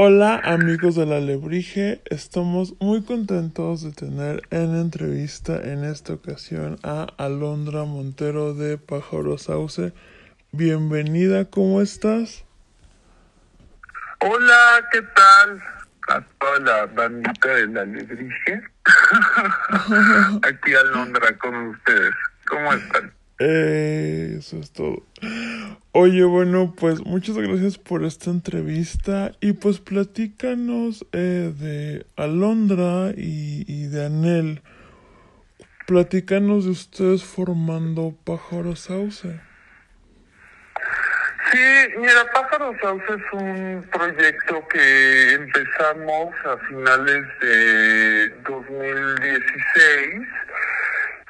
Hola amigos de la Lebrige, estamos muy contentos de tener en entrevista en esta ocasión a Alondra Montero de Pájaro Sauce. Bienvenida, ¿cómo estás? Hola, ¿qué tal? A toda la bandita de la Lebrige. Aquí Alondra con ustedes. ¿Cómo están? Eso es todo. Oye, bueno, pues muchas gracias por esta entrevista y pues platícanos eh, de Alondra y, y, de Anel. Platícanos de ustedes formando Pájaro Sauce. Sí, mira, Pájaro Sauce es un proyecto que empezamos a finales de 2016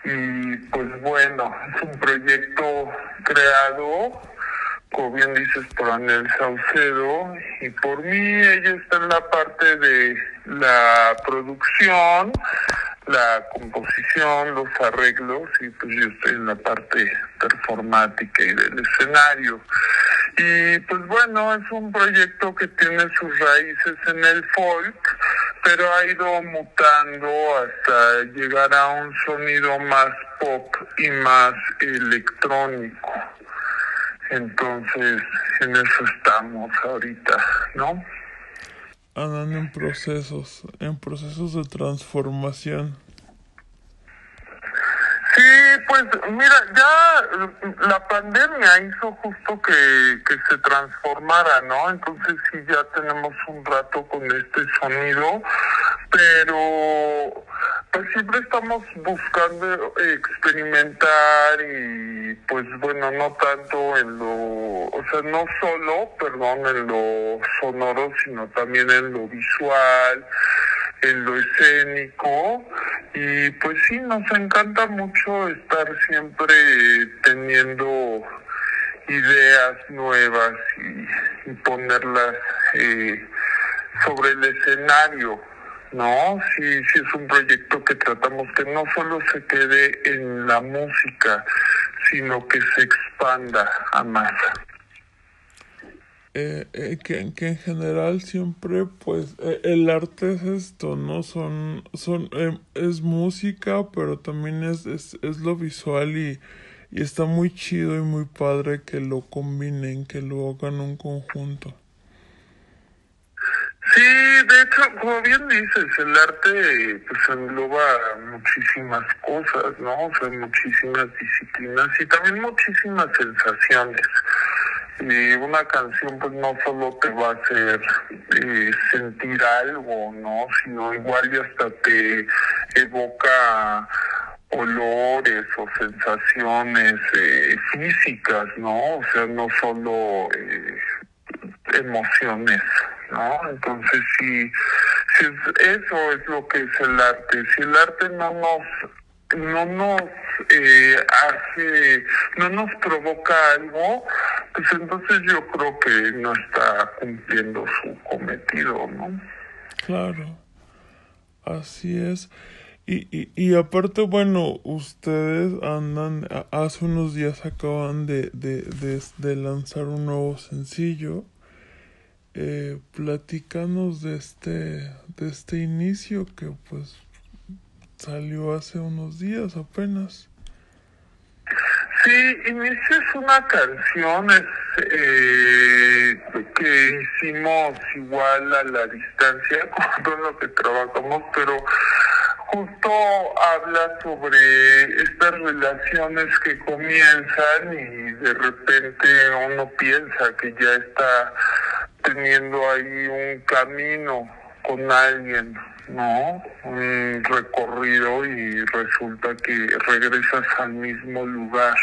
y pues bueno, es un proyecto creado, como bien dices, por Anel Saucedo y por mí. Ella está en la parte de la producción, la composición, los arreglos y pues yo estoy en la parte performática y del escenario. Y pues bueno, es un proyecto que tiene sus raíces en el folk, pero ha ido mutando hasta llegar a un sonido más pop y más electrónico. Entonces, en eso estamos ahorita, ¿no? Andan en procesos, en procesos de transformación. Sí, pues mira, ya la pandemia hizo justo que, que se transformara, ¿no? Entonces sí, ya tenemos un rato con este sonido, pero pues siempre estamos buscando experimentar y pues bueno, no tanto en lo, o sea, no solo, perdón, en lo sonoro, sino también en lo visual en lo escénico y pues sí, nos encanta mucho estar siempre teniendo ideas nuevas y, ponerlas eh, sobre el escenario, ¿no? Sí, sí es un proyecto que tratamos que no solo se quede en la música, sino que se expanda a más. Eh, eh, que, en general siempre pues eh, el arte es esto no son son es música pero también es, es, es lo visual y, y, está muy chido y muy padre que lo combinen que lo hagan un conjunto. Sí de hecho como bien dices el arte pues engloba muchísimas cosas no o muchísimas disciplinas y también muchísimas sensaciones y una canción pues no solo te va a hacer eh, sentir algo, ¿no? Sino igual y hasta te evoca olores o sensaciones eh, físicas, ¿no? O sea, no solo eh, emociones, ¿no? Entonces sí, si eso es lo que es el arte. Si el arte no nos no nos eh, hace, no nos provoca algo, pues entonces yo creo que no está cumpliendo su cometido, ¿no? Claro, así es. Y, y, y aparte, bueno, ustedes andan, hace unos días acaban de, de, de, lanzar un nuevo sencillo. Eh, platícanos de este, de este inicio que pues salió hace unos días apenas. Sí, Inicio es una canción eh, que hicimos igual a la distancia con todo lo que trabajamos, pero justo habla sobre estas relaciones que comienzan y de repente uno piensa que ya está teniendo ahí un camino con alguien, ¿no? Un recorrido y resulta que regresas al mismo lugar.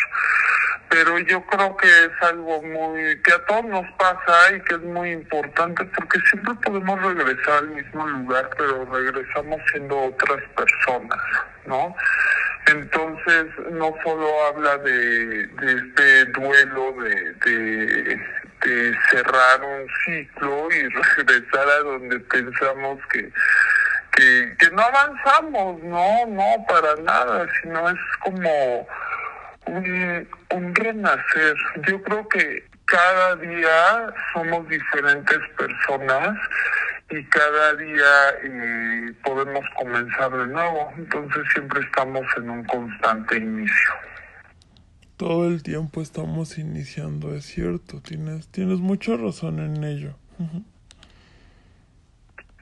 Pero yo creo que es algo muy, que a todos nos pasa y que es muy importante porque siempre podemos regresar al mismo lugar, pero regresamos siendo otras personas, ¿no? Entonces, no solo habla de, de este duelo de, de, de cerrar un ciclo y regresar a donde pensamos que, que, no avanzamos, no, no, para nada, sino es como un, un renacer. Yo creo que cada día somos diferentes personas y cada día eh, podemos comenzar de nuevo. Entonces siempre estamos en un constante inicio. Todo el tiempo estamos iniciando, es cierto, tienes, tienes mucha razón en ello.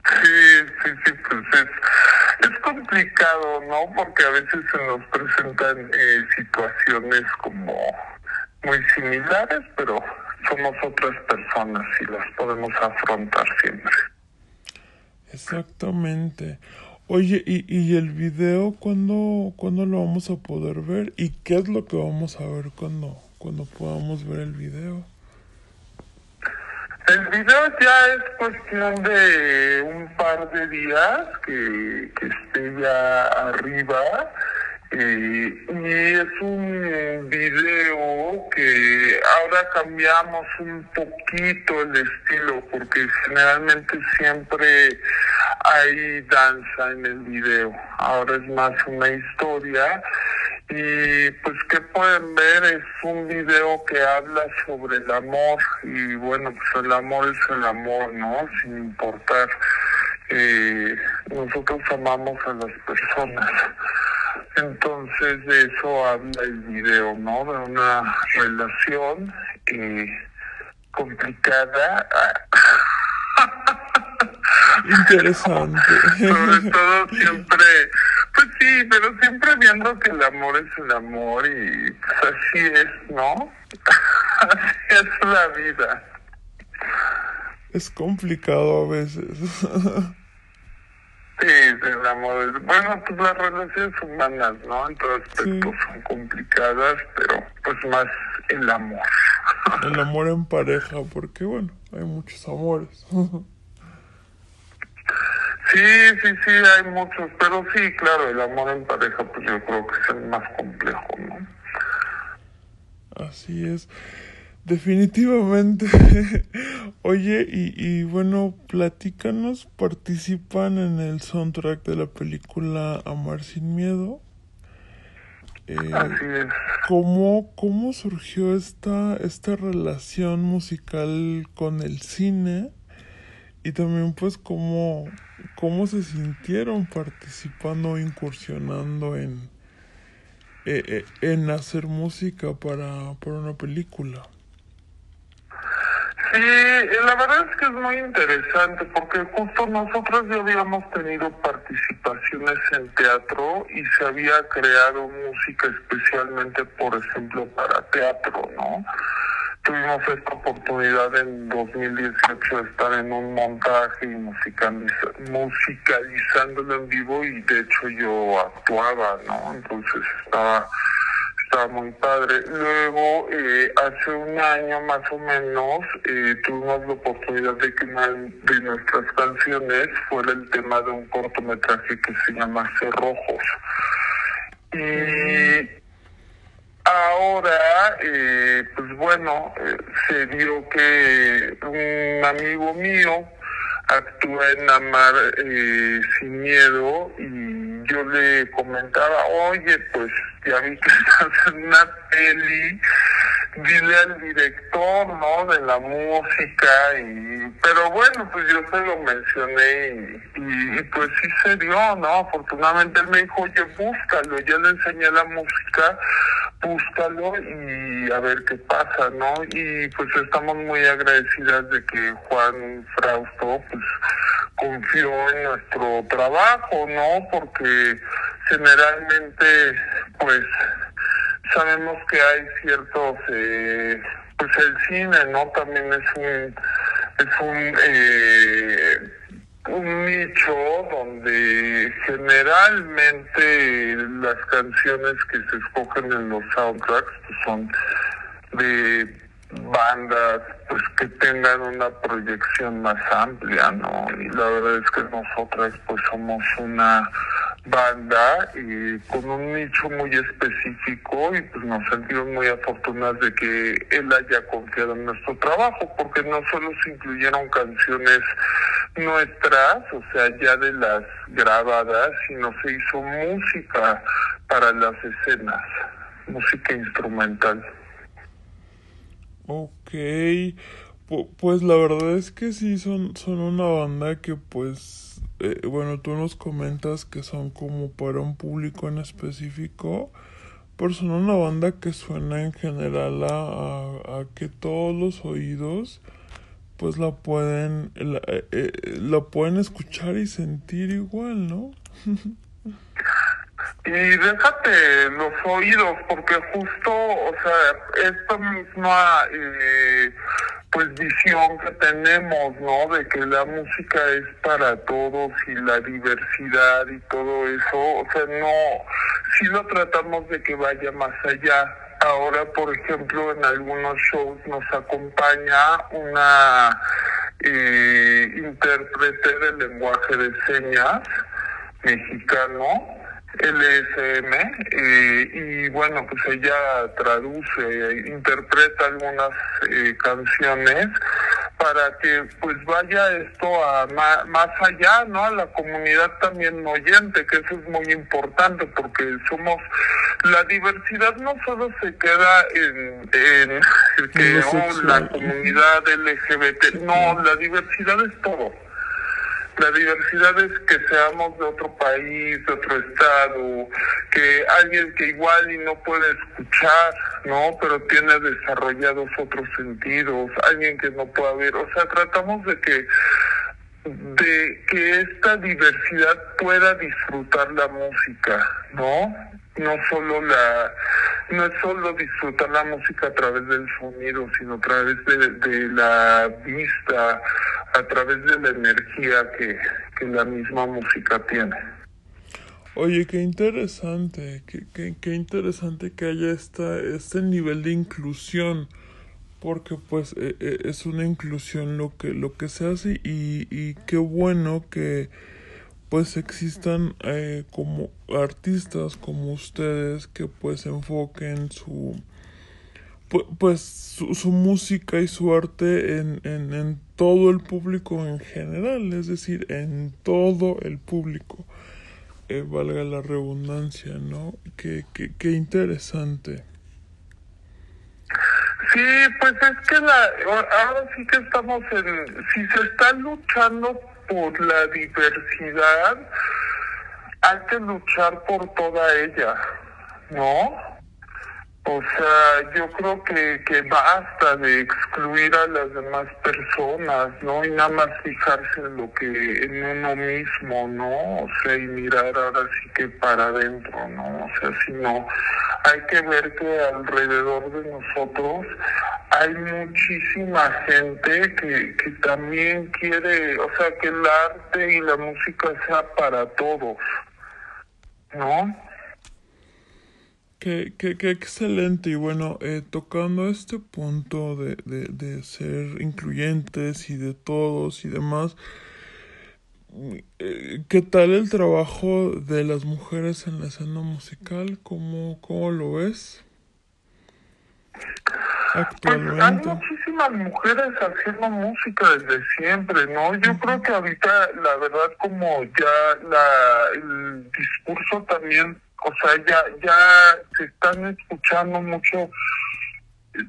Sí, sí, sí, pues es, es complicado, ¿no? Porque a veces se nos presentan eh, situaciones como muy similares, pero somos otras personas y las podemos afrontar siempre. Exactamente. Oye, ¿y, y el video cuándo, cuándo lo vamos a poder ver? ¿Y qué es lo que vamos a ver cuando, cuando podamos ver el video? El video ya es cuestión de un par de días que, que esté ya arriba. Eh, y es un video que ahora cambiamos un poquito el estilo porque generalmente siempre hay danza en el video. Ahora es más una historia y pues que pueden ver es un video que habla sobre el amor y bueno pues el amor es el amor no sin importar eh, nosotros amamos a las personas. Entonces de eso habla el video no de una relación eh, complicada. Interesante. Sobre todo siempre sí, pero siempre viendo que el amor es el amor y pues así es, ¿no? así es la vida. Es complicado a veces. sí, el amor es... Bueno, pues las relaciones humanas, ¿no? En todo aspecto son complicadas, pero pues más el amor. el amor en pareja, porque bueno, hay muchos amores. Sí, sí, sí, hay muchos, pero sí, claro, el amor en pareja, pues yo creo que es el más complejo, ¿no? Así es, definitivamente. Oye, y, y bueno, platícanos, participan en el soundtrack de la película Amar sin Miedo. Eh, Así es. ¿cómo, ¿Cómo surgió esta, esta relación musical con el cine? Y también pues cómo, cómo se sintieron participando, incursionando en, eh, en hacer música para, para una película. Sí, la verdad es que es muy interesante porque justo nosotros ya habíamos tenido participaciones en teatro y se había creado música especialmente, por ejemplo, para teatro, ¿no? Tuvimos esta oportunidad en 2018 de estar en un montaje y musicalizándolo en vivo y de hecho yo actuaba, ¿no? Entonces estaba estaba muy padre. Luego, eh, hace un año más o menos, eh, tuvimos la oportunidad de que una de nuestras canciones fuera el tema de un cortometraje que se llama Cerrojos. Y Ahora, eh, pues bueno, eh, se dio que un amigo mío actúa en Amar eh, sin miedo y yo le comentaba, oye, pues ya vi que estás en una peli dile al director, ¿no? De la música y, pero bueno, pues yo se lo mencioné y, y, pues sí se dio, ¿no? Afortunadamente él me dijo, oye, búscalo, yo le enseñé la música, búscalo y a ver qué pasa, ¿no? Y pues estamos muy agradecidas de que Juan Frausto, pues, confió en nuestro trabajo, ¿no? Porque generalmente, pues, sabemos que hay ciertos, eh, pues el cine, ¿no? También es un, es un, eh, un nicho donde generalmente las canciones que se escogen en los soundtracks pues son de bandas pues que tengan una proyección más amplia, ¿no? Y la verdad es que nosotras pues somos una banda y con un nicho muy específico y pues nos sentimos muy afortunados de que él haya confiado en nuestro trabajo porque no solo se incluyeron canciones nuestras, o sea, ya de las grabadas, sino se hizo música para las escenas, música instrumental. Ok, pues la verdad es que sí son, son una banda que pues, eh, bueno, tú nos comentas que son como para un público en específico, pero son una banda que suena en general a, que todos los oídos pues la pueden, la, eh, eh, la pueden escuchar y sentir igual, ¿no? Y déjate los oídos, porque justo, o sea, esta misma eh, pues visión que tenemos, ¿no? De que la música es para todos y la diversidad y todo eso, o sea, no, si lo tratamos de que vaya más allá. Ahora, por ejemplo, en algunos shows nos acompaña una eh, intérprete del lenguaje de señas mexicano LSM eh, y bueno pues ella traduce interpreta algunas eh, canciones para que pues vaya esto a más, allá no a la comunidad también oyente que eso es muy importante porque somos la diversidad no solo se queda en, en que oh, la comunidad LGBT no la diversidad es todo la diversidad es que seamos de otro país, de otro estado, que alguien que igual y no puede escuchar, ¿no? Pero tiene desarrollados otros sentidos, alguien que no pueda ver. O sea, tratamos de que de que esta diversidad pueda disfrutar la música, ¿no? No solo la no es solo disfrutar la música a través del sonido, sino a través de, de la vista, a través de la energía que, que la misma música tiene. Oye, qué interesante, qué, qué, qué, interesante que haya esta, este nivel de inclusión, porque pues e, e, es una inclusión lo que, lo que se hace y, y qué bueno que pues existan eh, como artistas como ustedes que pues enfoquen su pues su, música y su arte en, en, en, todo el público en general, es decir, en todo el público, eh, valga la redundancia, ¿no? Qué, qué, qué interesante. Sí, pues es que la, ahora sí que estamos en, si se está luchando por la diversidad, hay que luchar por toda ella, ¿no? O sea, yo creo que, que basta de excluir a las demás personas, ¿no? Y nada más fijarse en lo que, en uno mismo, ¿no? O sea, y mirar ahora sí que para adentro, ¿no? O sea, si no, hay que ver que alrededor de nosotros hay muchísima gente que, que también quiere, o sea, que el arte y la música sea para todos, ¿no? Qué, qué, qué, excelente. Y bueno, eh, tocando este punto de, de, de, ser incluyentes y de todos y demás, eh, ¿qué tal el trabajo de las mujeres en la escena musical? ¿Cómo, cómo lo ves? Actualmente. Pues hay muchísimas mujeres haciendo música desde siempre, ¿no? Yo creo que ahorita, la verdad, como ya la, el discurso también o sea, ya, ya se están escuchando mucho,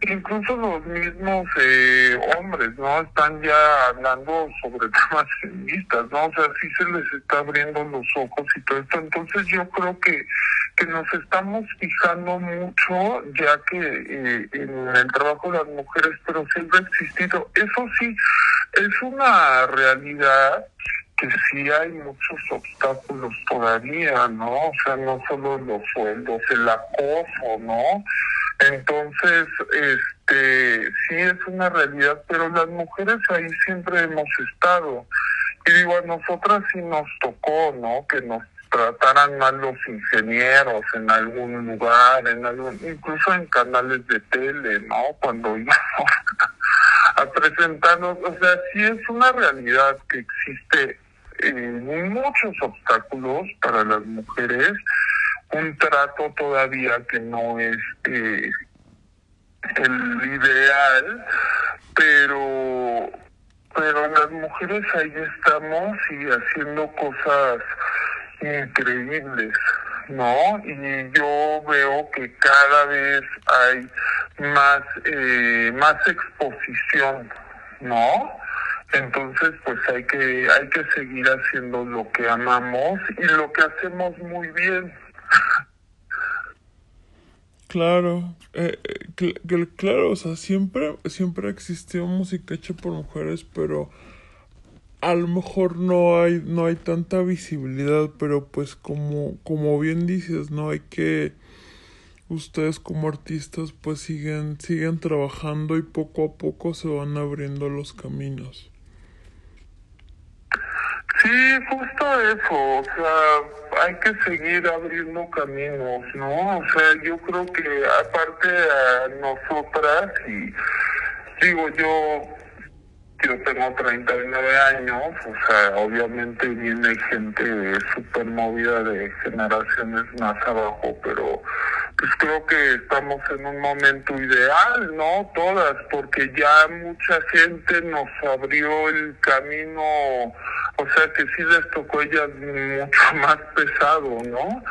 incluso los mismos eh, hombres, ¿no? Están ya hablando sobre temas feministas, ¿no? O sea, sí se les está abriendo los ojos y todo esto. Entonces yo creo que, que nos estamos fijando mucho, ya que eh, en el trabajo de las mujeres, pero siempre ha existido. Eso sí, es una realidad que sí hay muchos obstáculos todavía, ¿no? O sea, no solo los sueldos, el acoso, ¿no? Entonces, este, sí es una realidad, pero las mujeres ahí siempre hemos estado. Y digo, a nosotras sí nos tocó, ¿no? Que nos trataran mal los ingenieros en algún lugar, en algún, incluso en canales de tele, ¿no? Cuando íbamos a presentarnos, o sea, sí es una realidad que existe eh, muchos obstáculos para las mujeres, un trato todavía que no es eh, el ideal, pero pero las mujeres ahí estamos y haciendo cosas increíbles, ¿no? Y yo veo que cada vez hay más, eh, más exposición, ¿no? Entonces, pues hay que, hay que seguir haciendo lo que amamos y lo que hacemos muy bien. Claro, eh, eh claro, o sea, siempre, siempre existió música hecha por mujeres, pero a lo mejor no hay, no hay tanta visibilidad, pero pues como, como bien dices, no hay que ustedes como artistas pues siguen, siguen trabajando y poco a poco se van abriendo los caminos. Sí, justo eso, o sea, hay que seguir abriendo caminos, ¿no? O sea, yo creo que aparte a nosotras y digo yo yo tengo 39 años, o sea, obviamente viene gente súper movida de generaciones más abajo, pero pues creo que estamos en un momento ideal, ¿no? Todas, porque ya mucha gente nos abrió el camino, o sea, que sí les tocó ella mucho más pesado, ¿no?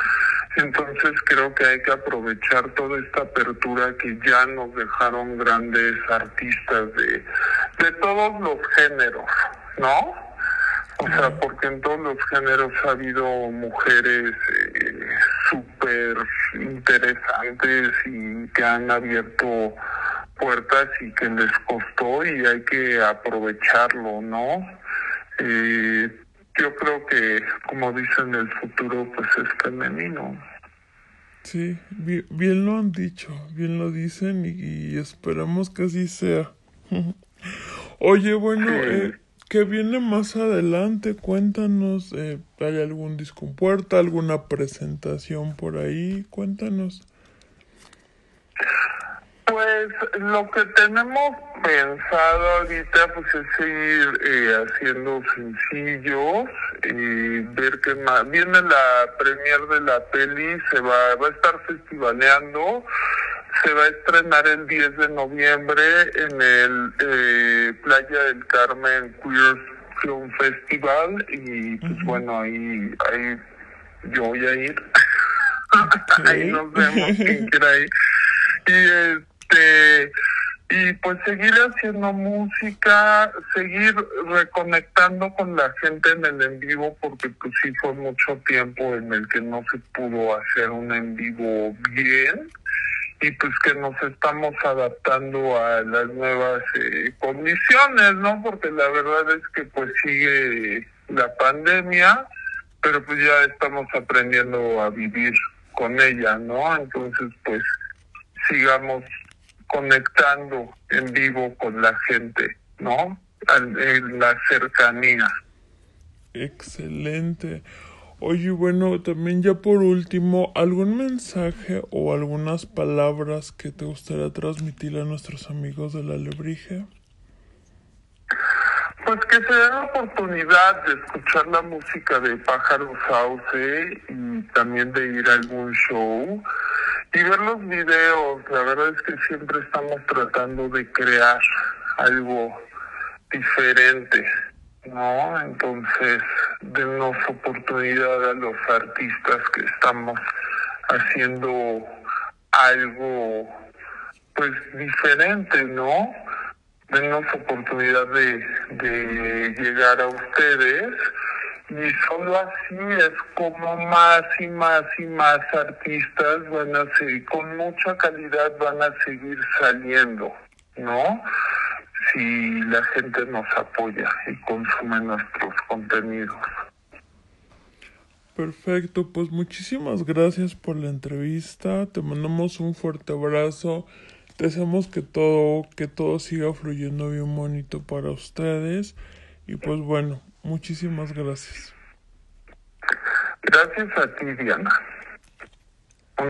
Entonces creo que hay que aprovechar toda esta apertura que ya nos dejaron grandes artistas de, de todos los géneros, ¿no? O sea, porque en todos los géneros ha habido mujeres eh, súper interesantes y que han abierto puertas y que les costó y hay que aprovecharlo, ¿no? Eh, yo creo que, como dicen, el futuro pues es femenino. Sí, bien, lo han dicho, bien lo dicen y, esperamos que así sea. Oye, bueno, eh, ¿qué viene más adelante? Cuéntanos, eh, ¿hay algún disco alguna presentación por ahí? Cuéntanos. Pues lo que tenemos pensado ahorita pues es seguir eh, haciendo sencillos y ver que más viene la premier de la peli se va va a estar festivaleando se va a estrenar el 10 de noviembre en el eh, Playa del Carmen Queer Film Festival y pues bueno ahí ahí yo voy a ir. Ahí nos vemos quien quiera ir. Y este, y pues seguir haciendo música, seguir reconectando con la gente en el en vivo, porque pues sí fue mucho tiempo en el que no se pudo hacer un en vivo bien y pues que nos estamos adaptando a las nuevas eh, condiciones, ¿no? Porque la verdad es que pues sigue la pandemia, pero pues ya estamos aprendiendo a vivir con ella, ¿no? Entonces pues sigamos conectando en vivo con la gente, ¿no? En la cercanía. Excelente. Oye, bueno, también ya por último, ¿algún mensaje o algunas palabras que te gustaría transmitir a nuestros amigos de la Lebrige? Pues que se den la oportunidad de escuchar la música de Pájaro Sauce y también de ir a algún show y ver los videos, la verdad es que siempre estamos tratando de crear algo diferente, ¿no? Entonces, denos oportunidad a los artistas que estamos haciendo algo, pues, diferente, ¿no? Denos oportunidad de, de llegar a ustedes y solo así es como más y más y más artistas van a seguir, con mucha calidad van a seguir saliendo, ¿no? Si la gente nos apoya y consume nuestros contenidos. Perfecto, pues muchísimas gracias por la entrevista, te mandamos un fuerte abrazo, deseamos que todo, que todo siga fluyendo bien bonito para ustedes y pues bueno, Muchísimas gracias. Gracias a ti, Diana.